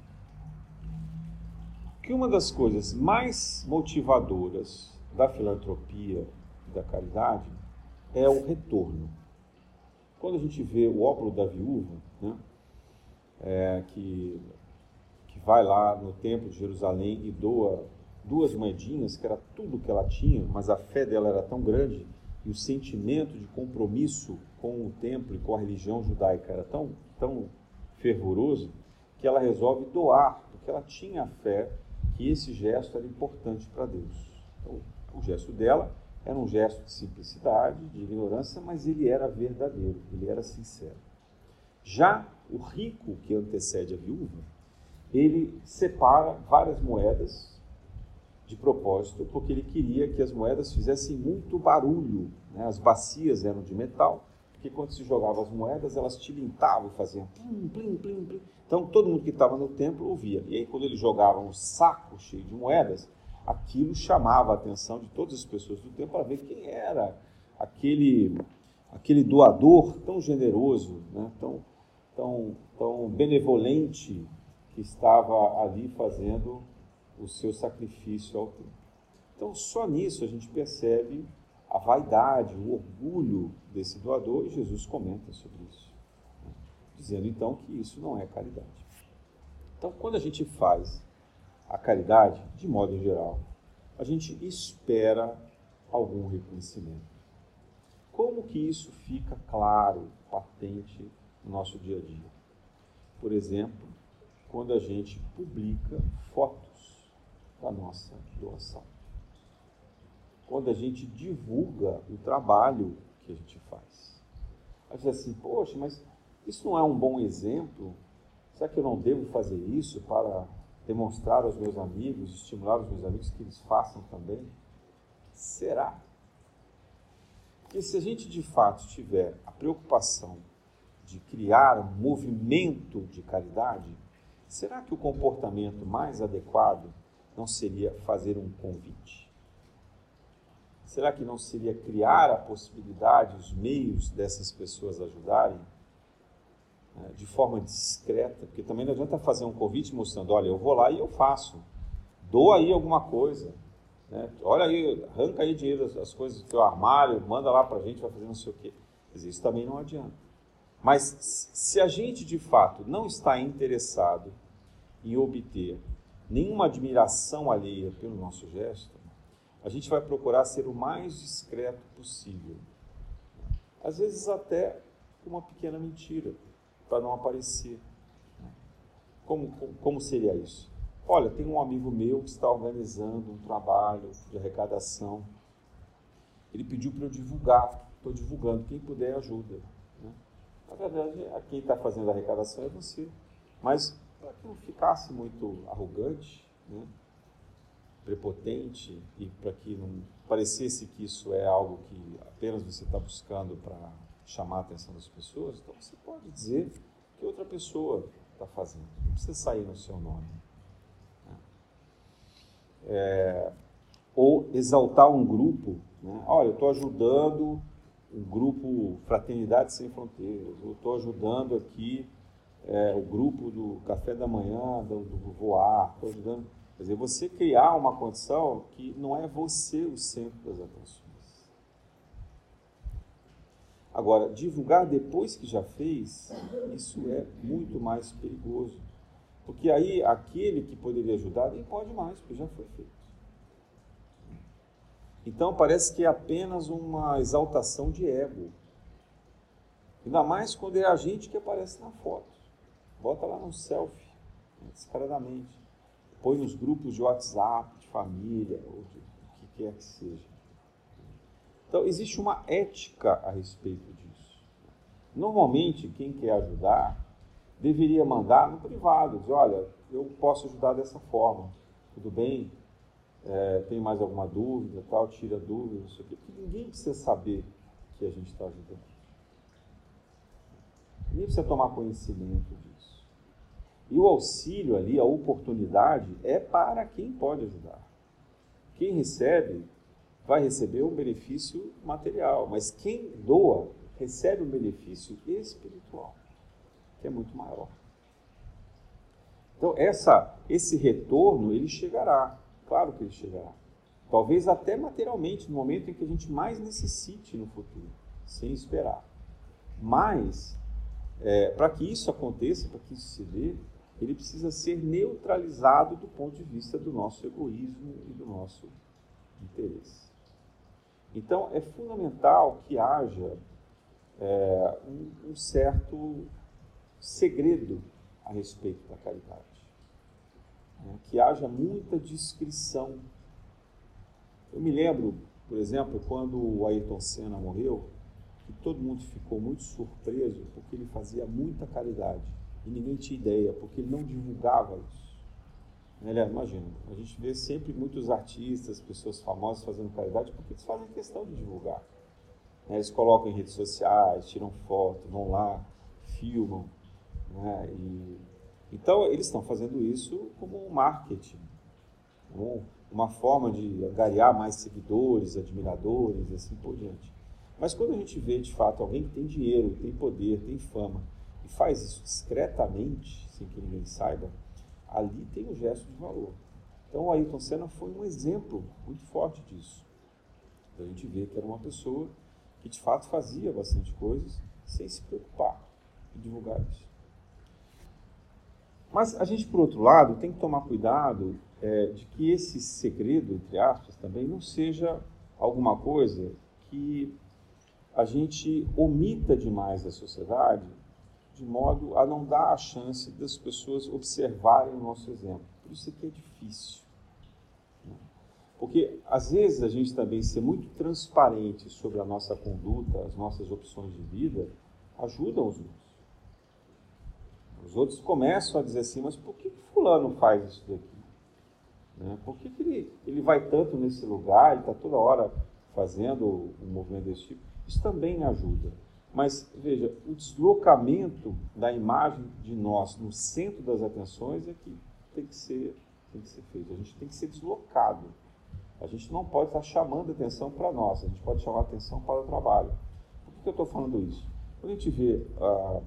Que uma das coisas mais motivadoras da filantropia e da caridade é o retorno. Quando a gente vê o óculo da viúva, né, é, que, que vai lá no templo de Jerusalém e doa duas moedinhas, que era tudo que ela tinha, mas a fé dela era tão grande e o sentimento de compromisso com o templo e com a religião judaica era tão, tão fervoroso que ela resolve doar, porque ela tinha a fé que esse gesto era importante para Deus. Então, o gesto dela era um gesto de simplicidade, de ignorância, mas ele era verdadeiro, ele era sincero. Já o rico que antecede a viúva, ele separa várias moedas de propósito, porque ele queria que as moedas fizessem muito barulho. Né? As bacias eram de metal, porque quando se jogava as moedas, elas tilintavam e faziam plim, plim, plim, plim. Então todo mundo que estava no templo ouvia. E aí quando ele jogava um saco cheio de moedas, aquilo chamava a atenção de todas as pessoas do templo para ver quem era aquele aquele doador tão generoso, né? tão, tão, tão benevolente que estava ali fazendo o seu sacrifício ao templo. Então, só nisso a gente percebe a vaidade, o orgulho desse doador, e Jesus comenta sobre isso, né? dizendo então que isso não é caridade. Então, quando a gente faz a caridade, de modo geral, a gente espera algum reconhecimento. Como que isso fica claro, patente no nosso dia a dia? Por exemplo, quando a gente publica fotos da nossa doação. Quando a gente divulga o trabalho que a gente faz. Aí você assim, poxa, mas isso não é um bom exemplo? Será que eu não devo fazer isso para demonstrar aos meus amigos, estimular os meus amigos que eles façam também? Será? Porque se a gente de fato tiver a preocupação de criar um movimento de caridade, será que o comportamento mais adequado não seria fazer um convite? Será que não seria criar a possibilidade, os meios dessas pessoas ajudarem né, de forma discreta? Porque também não adianta fazer um convite mostrando, olha, eu vou lá e eu faço. Doa aí alguma coisa. Né? Olha aí, arranca aí dinheiro, as coisas do teu armário, manda lá para a gente, vai fazer não sei o quê. Dizer, isso também não adianta. Mas se a gente de fato não está interessado em obter nenhuma admiração alheia pelo nosso gesto, a gente vai procurar ser o mais discreto possível. Às vezes até uma pequena mentira, para não aparecer. Como, como seria isso? Olha, tem um amigo meu que está organizando um trabalho de arrecadação. Ele pediu para eu divulgar. Estou divulgando. Quem puder, ajuda. Né? Na verdade, quem está fazendo a arrecadação é você. Mas para que não ficasse muito arrogante, né? prepotente e para que não parecesse que isso é algo que apenas você está buscando para chamar a atenção das pessoas, então você pode dizer que outra pessoa está fazendo. Não precisa sair no seu nome. Né? É, ou exaltar um grupo. Né? Olha, eu estou ajudando o grupo Fraternidade Sem Fronteiras, eu estou ajudando aqui é, o grupo do café da manhã, do, do voar, ajudando. Quer dizer, você criar uma condição que não é você o centro das atenções. Agora, divulgar depois que já fez, isso é muito mais perigoso. Porque aí aquele que poderia ajudar nem pode mais, porque já foi feito. Então parece que é apenas uma exaltação de ego. Ainda mais quando é a gente que aparece na foto. Bota lá no selfie, né, descaradamente. Põe nos grupos de WhatsApp, de família, ou de o que quer que seja. Então, existe uma ética a respeito disso. Normalmente, quem quer ajudar deveria mandar no privado, dizer, olha, eu posso ajudar dessa forma, tudo bem? É, tem mais alguma dúvida, tal, tira dúvida, não sei o quê, porque ninguém precisa saber que a gente está ajudando. Ninguém precisa tomar conhecimento disso. E o auxílio ali, a oportunidade, é para quem pode ajudar. Quem recebe vai receber um benefício material, mas quem doa recebe um benefício espiritual, que é muito maior. Então, essa, esse retorno, ele chegará. Claro que ele chegará. Talvez até materialmente, no momento em que a gente mais necessite no futuro, sem esperar. Mas, é, para que isso aconteça, para que isso se dê, ele precisa ser neutralizado do ponto de vista do nosso egoísmo e do nosso interesse. Então, é fundamental que haja é, um, um certo segredo a respeito da caridade. Né? Que haja muita discrição. Eu me lembro, por exemplo, quando o Ayrton Senna morreu, que todo mundo ficou muito surpreso porque ele fazia muita caridade e ninguém tinha ideia, porque ele não divulgava isso. Aliás, imagina, a gente vê sempre muitos artistas, pessoas famosas fazendo caridade porque eles fazem questão de divulgar. Né? Eles colocam em redes sociais, tiram foto, vão lá, filmam. Né? E, então, eles estão fazendo isso como um marketing, uma forma de angariar mais seguidores, admiradores e assim por diante. Mas quando a gente vê de fato alguém que tem dinheiro, tem poder, tem fama e faz isso discretamente, sem que ninguém saiba, ali tem um gesto de valor. Então o Ayrton Senna foi um exemplo muito forte disso. A gente vê que era uma pessoa que de fato fazia bastante coisas sem se preocupar em divulgar isso. Mas a gente, por outro lado, tem que tomar cuidado é, de que esse segredo, entre aspas, também não seja alguma coisa que a gente omita demais da sociedade, de modo a não dar a chance das pessoas observarem o nosso exemplo. Por isso é que é difícil. Porque às vezes a gente também ser muito transparente sobre a nossa conduta, as nossas opções de vida, ajuda os outros. Os outros começam a dizer assim, mas por que, fulano faz isso daqui? Né? Por que, que ele, ele vai tanto nesse lugar, ele está toda hora fazendo um movimento desse tipo? Isso também ajuda. Mas veja, o deslocamento da imagem de nós no centro das atenções é que tem que ser, tem que ser feito. A gente tem que ser deslocado a gente não pode estar chamando atenção para nós, a gente pode chamar atenção para o trabalho. Por que eu estou falando isso? Quando a gente vê a,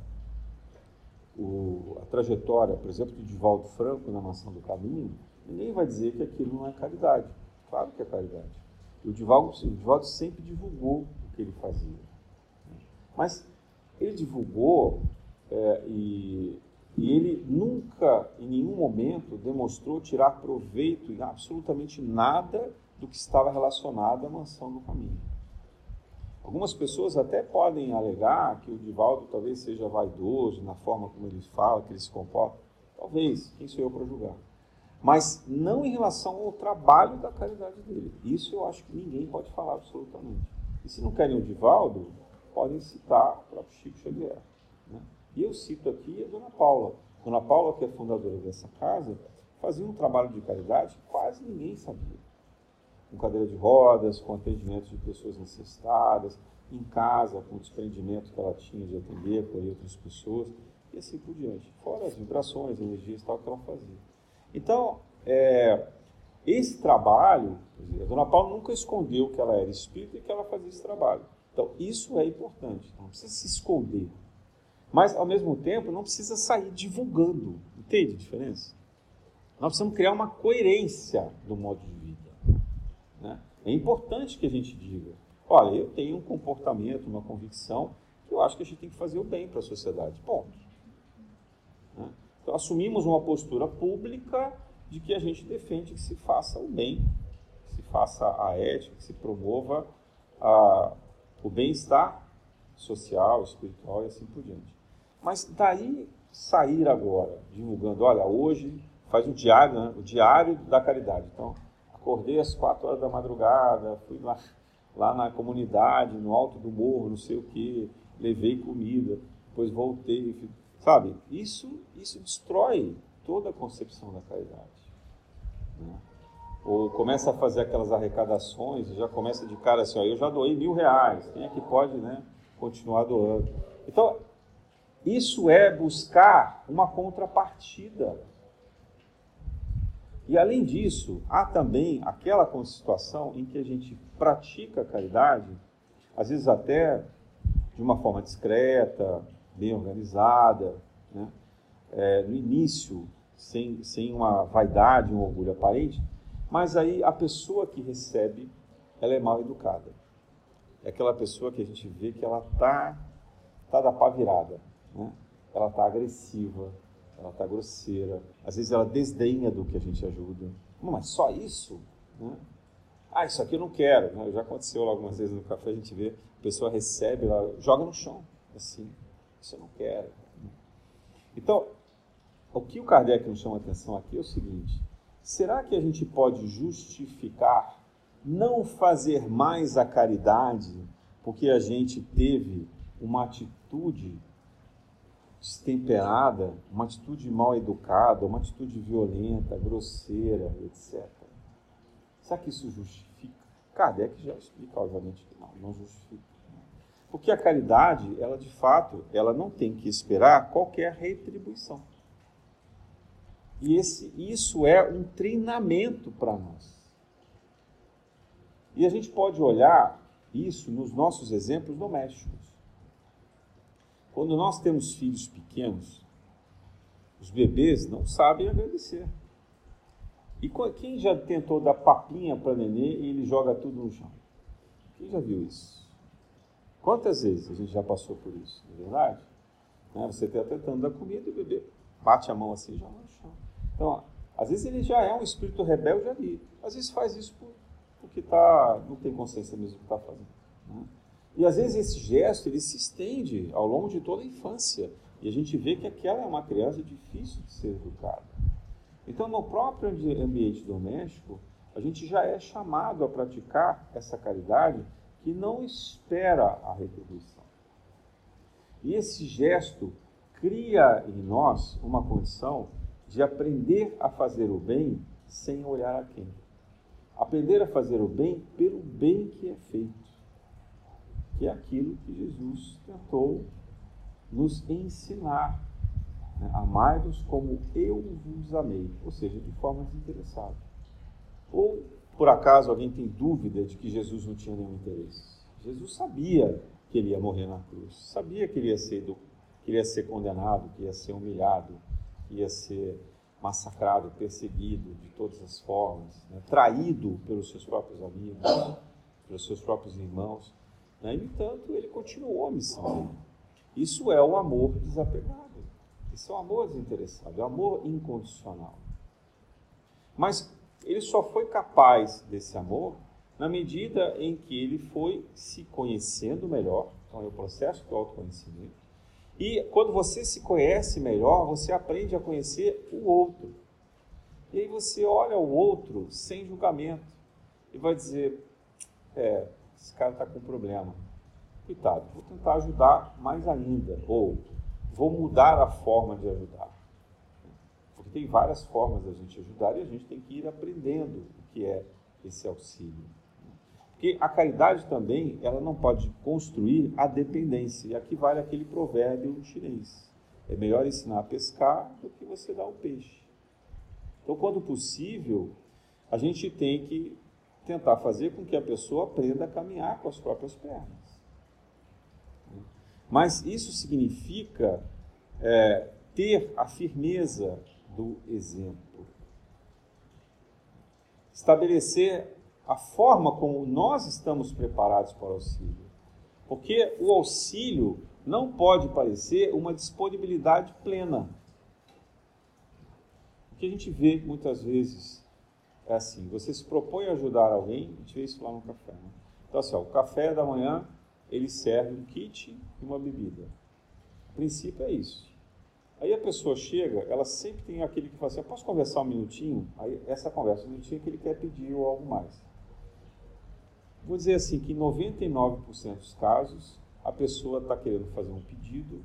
o, a trajetória, por exemplo, de Divaldo Franco na Mansão do Caminho, ninguém vai dizer que aquilo não é caridade. Claro que é caridade. O Divaldo, o Divaldo sempre divulgou o que ele fazia. Mas ele divulgou é, e e ele nunca, em nenhum momento, demonstrou tirar proveito em absolutamente nada do que estava relacionado à mansão do caminho. Algumas pessoas até podem alegar que o Divaldo talvez seja vaidoso na forma como ele fala, que ele se comporta. Talvez, quem sou eu para julgar? Mas não em relação ao trabalho da caridade dele. Isso eu acho que ninguém pode falar absolutamente. E se não querem o Divaldo, podem citar o próprio Chico Xavier. Né? E eu cito aqui a Dona Paula. Dona Paula, que é fundadora dessa casa, fazia um trabalho de caridade que quase ninguém sabia. Com cadeira de rodas, com atendimento de pessoas necessitadas, em casa, com o desprendimento que ela tinha de atender, acolher outras pessoas, e assim por diante. Fora as vibrações, energias tal que ela fazia. Então, é, esse trabalho, a Dona Paula nunca escondeu que ela era espírita e que ela fazia esse trabalho. Então, isso é importante, não precisa se esconder. Mas, ao mesmo tempo, não precisa sair divulgando. Entende a diferença? Nós precisamos criar uma coerência do modo de vida. Né? É importante que a gente diga: olha, eu tenho um comportamento, uma convicção que eu acho que a gente tem que fazer o bem para a sociedade. Ponto. Né? Então, assumimos uma postura pública de que a gente defende que se faça o bem, que se faça a ética, que se promova a, o bem-estar social, espiritual e assim por diante. Mas daí sair agora, divulgando, olha, hoje faz o diário, né? o diário da caridade. Então, acordei às quatro horas da madrugada, fui lá, lá na comunidade, no alto do morro, não sei o que, levei comida, depois voltei, sabe? Isso, isso destrói toda a concepção da caridade. Né? Ou começa a fazer aquelas arrecadações, já começa de cara assim, ó, eu já doei mil reais, quem é que pode né, continuar doando? Então, Isso é buscar uma contrapartida. E além disso, há também aquela situação em que a gente pratica a caridade, às vezes até de uma forma discreta, bem organizada, né? é, no início, sem, sem uma vaidade, um orgulho aparente, mas aí a pessoa que recebe, ela é mal educada. É aquela pessoa que a gente vê que ela tá, tá da pá virada, né? ela tá agressiva, ela tá grosseira, às vezes ela desdenha do que a gente ajuda. Mas só isso? Né? Ah, isso aqui eu não quero. Né? Já aconteceu algumas vezes no café, a gente vê, a pessoa recebe, ela joga no chão, assim, isso eu não quero. Então, o que o Kardec nos chama a atenção aqui é o seguinte: será que a gente pode justificar não fazer mais a caridade porque a gente teve uma atitude destemperada, uma atitude mal educada, uma atitude violenta, grosseira, etc. Será que isso justifica? Kardec já explica, obviamente, que não, não justifica. Porque a caridade, ela de fato, ela não tem que esperar qualquer retribuição. E esse, isso é um treinamento para nós. E a gente pode olhar isso nos nossos exemplos domésticos. Quando nós temos filhos pequenos, os bebês não sabem agradecer. E quem já tentou dar papinha para nenê e ele joga tudo no chão? Quem já viu isso? Quantas vezes a gente já passou por isso, não é verdade? Né? Você está tentando dar comida e o bebê bate a mão assim e joga no chão. Então, às vezes ele já é um espírito rebelde ali. Às vezes faz isso por, porque tá, não tem consciência mesmo do que está fazendo. Né? E às vezes esse gesto ele se estende ao longo de toda a infância. E a gente vê que aquela é uma criança difícil de ser educada. Então, no próprio ambiente doméstico, a gente já é chamado a praticar essa caridade que não espera a retribuição. E esse gesto cria em nós uma condição de aprender a fazer o bem sem olhar a quem. Aprender a fazer o bem pelo bem que é feito, que é aquilo que Jesus tentou nos ensinar. Né? Amai-vos como eu vos amei, ou seja, de forma desinteressada. Ou, por acaso, alguém tem dúvida de que Jesus não tinha nenhum interesse? Jesus sabia que ele ia morrer na cruz, sabia que ele ia ser, que ele ia ser condenado, que ia ser humilhado, ia ser massacrado, perseguido de todas as formas, né? traído pelos seus próprios amigos, pelos seus próprios irmãos. Né? No entanto, ele continuou a missão. Isso é o amor desapegado. Isso é o amor desinteressado, é o amor incondicional. Mas ele só foi capaz desse amor na medida em que ele foi se conhecendo melhor, então é o processo do autoconhecimento, e quando você se conhece melhor, você aprende a conhecer o outro. E aí você olha o outro sem julgamento e vai dizer: é, esse cara está com problema. Coitado, vou tentar ajudar mais ainda. Ou vou mudar a forma de ajudar. Porque tem várias formas da gente ajudar e a gente tem que ir aprendendo o que é esse auxílio. Porque a caridade também, ela não pode construir a dependência. E aqui vale aquele provérbio chinês. É melhor ensinar a pescar do que você dar o peixe. Então, quando possível, a gente tem que tentar fazer com que a pessoa aprenda a caminhar com as próprias pernas. Mas isso significa é, ter a firmeza do exemplo. Estabelecer a forma como nós estamos preparados para o auxílio. Porque o auxílio não pode parecer uma disponibilidade plena. O que a gente vê muitas vezes é assim: você se propõe a ajudar alguém, a gente vê isso lá no café. Né? Então, assim, ó, o café da manhã ele serve um kit e uma bebida. O princípio é isso. Aí a pessoa chega, ela sempre tem aquele que fala assim: posso conversar um minutinho? Aí essa conversa, um minutinho que ele quer pedir ou algo mais. Vou dizer assim que em 99% dos casos a pessoa está querendo fazer um pedido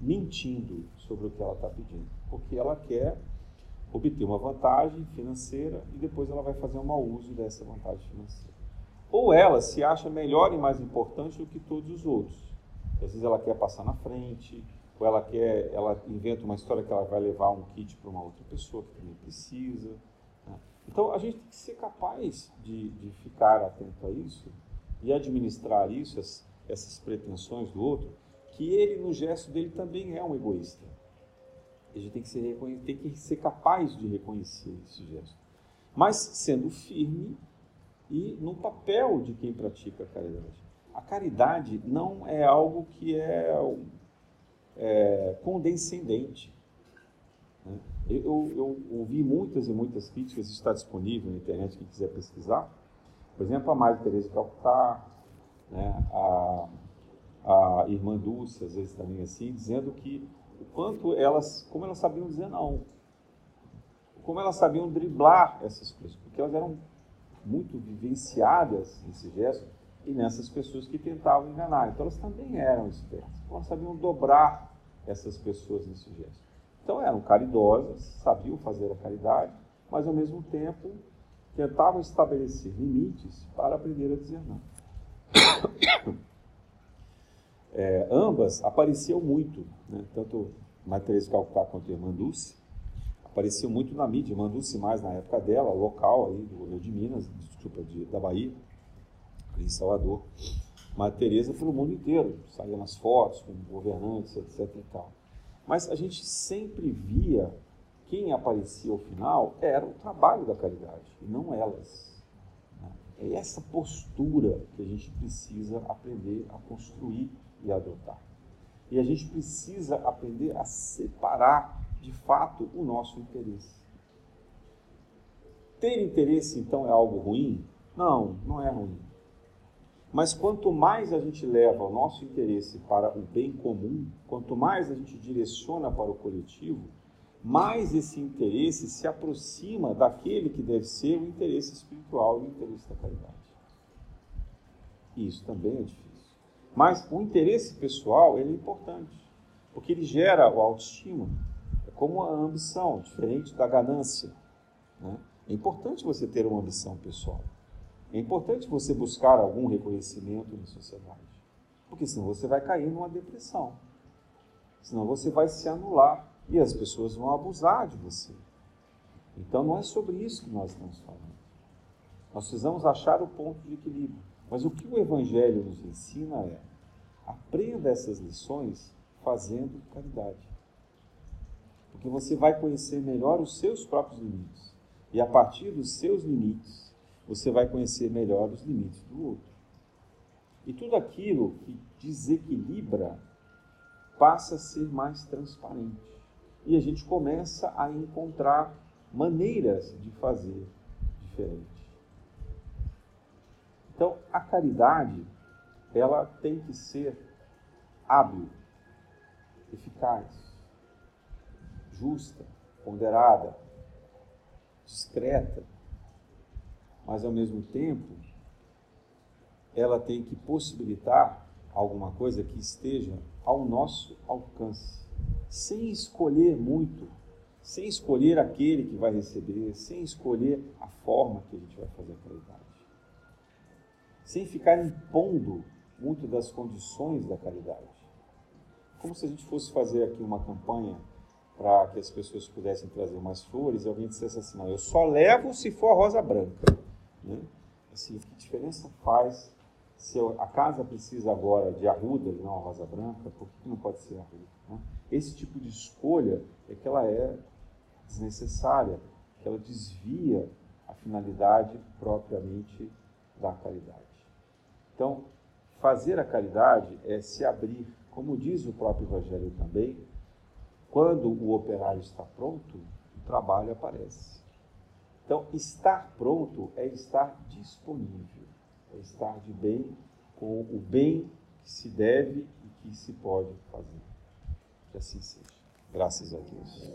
mentindo sobre o que ela está pedindo, porque ela quer obter uma vantagem financeira e depois ela vai fazer um mau uso dessa vantagem financeira. Ou ela se acha melhor e mais importante do que todos os outros. Às vezes ela quer passar na frente, ou ela quer, ela inventa uma história que ela vai levar um kit para uma outra pessoa que também precisa. Então a gente tem que ser capaz de, de ficar atento a isso e administrar isso, as, essas pretensões do outro, que ele no gesto dele também é um egoísta. A gente tem que ser, tem que ser capaz de reconhecer esse gesto. Mas sendo firme e no papel de quem pratica a caridade. A caridade não é algo que é é, condescendente. Né? Eu, eu, ouvi muitas e muitas críticas, está disponível na internet, quem quiser pesquisar. Por exemplo, a Maria Teresa de Calcutá, né? a, a irmã Dulce, às vezes também assim, dizendo que o quanto elas, como elas sabiam dizer não, como elas sabiam driblar essas coisas, porque elas eram muito vivenciadas nesse gesto e nessas pessoas que tentavam enganar. Então elas também eram espertas, elas sabiam dobrar essas pessoas nesse gesto. Então eram caridosas, sabiam fazer a caridade, mas ao mesmo tempo tentavam estabelecer limites para aprender a dizer não. É, ambas apareciam muito, né? tanto Maria Teresa Calcutá quanto Irmã Dulce, apareciam muito na mídia, Irmã Dulce mais na época dela, local aí do governo de Minas, desculpa, de, da Bahia, em Salvador. Maria Teresa pelo mundo inteiro, saía nas fotos com governantes, etc. E tal. Mas a gente sempre via quem aparecia ao final era o trabalho da caridade, e não elas. É essa postura que a gente precisa aprender a construir e adotar. E a gente precisa aprender a separar de fato o nosso interesse. Ter interesse, então, é algo ruim? Não, não é ruim. Mas quanto mais a gente leva o nosso interesse para o bem comum, quanto mais a gente direciona para o coletivo, mais esse interesse se aproxima daquele que deve ser o interesse espiritual e o interesse da caridade. E isso também é difícil. Mas o interesse pessoal é importante, porque ele gera o autoestima. É como a ambição, diferente da ganância. Né? É importante você ter uma ambição pessoal. É importante você buscar algum reconhecimento na sociedade, porque senão você vai cair numa depressão. Senão você vai se anular e as pessoas vão abusar de você. Então não é sobre isso que nós estamos falando. Nós precisamos achar o ponto de equilíbrio. Mas o que o Evangelho nos ensina é: aprenda essas lições fazendo caridade. Porque você vai conhecer melhor os seus próprios limites. E a partir dos seus limites, você vai conhecer melhor os limites do outro. E tudo aquilo que desequilibra passa a ser mais transparente. E a gente começa a encontrar maneiras de fazer diferente. Então, a caridade, ela tem que ser hábil, eficaz, justa, ponderada, discreta, mas ao mesmo tempo ela tem que possibilitar alguma coisa que esteja ao nosso alcance, sem escolher muito, sem escolher aquele que vai receber, sem escolher a forma que a gente vai fazer a caridade, sem ficar impondo muito das condições da caridade. Como se a gente fosse fazer aqui uma campanha para que as pessoas pudessem trazer mais flores e alguém dissesse assim: não, eu só levo se for a rosa branca. Né? Assim, que diferença faz se a casa precisa agora de arruda e não a rosa branca? Por que não pode ser arruda? Né? Esse tipo de escolha é que ela é desnecessária, que ela desvia a finalidade propriamente da caridade. Então, fazer a caridade é se abrir, como diz o próprio Evangelho também, quando o operário está pronto, o trabalho aparece. Então, estar pronto é estar disponível, é estar de bem com o bem que se deve e que se pode fazer. Que assim seja. Graças a Deus.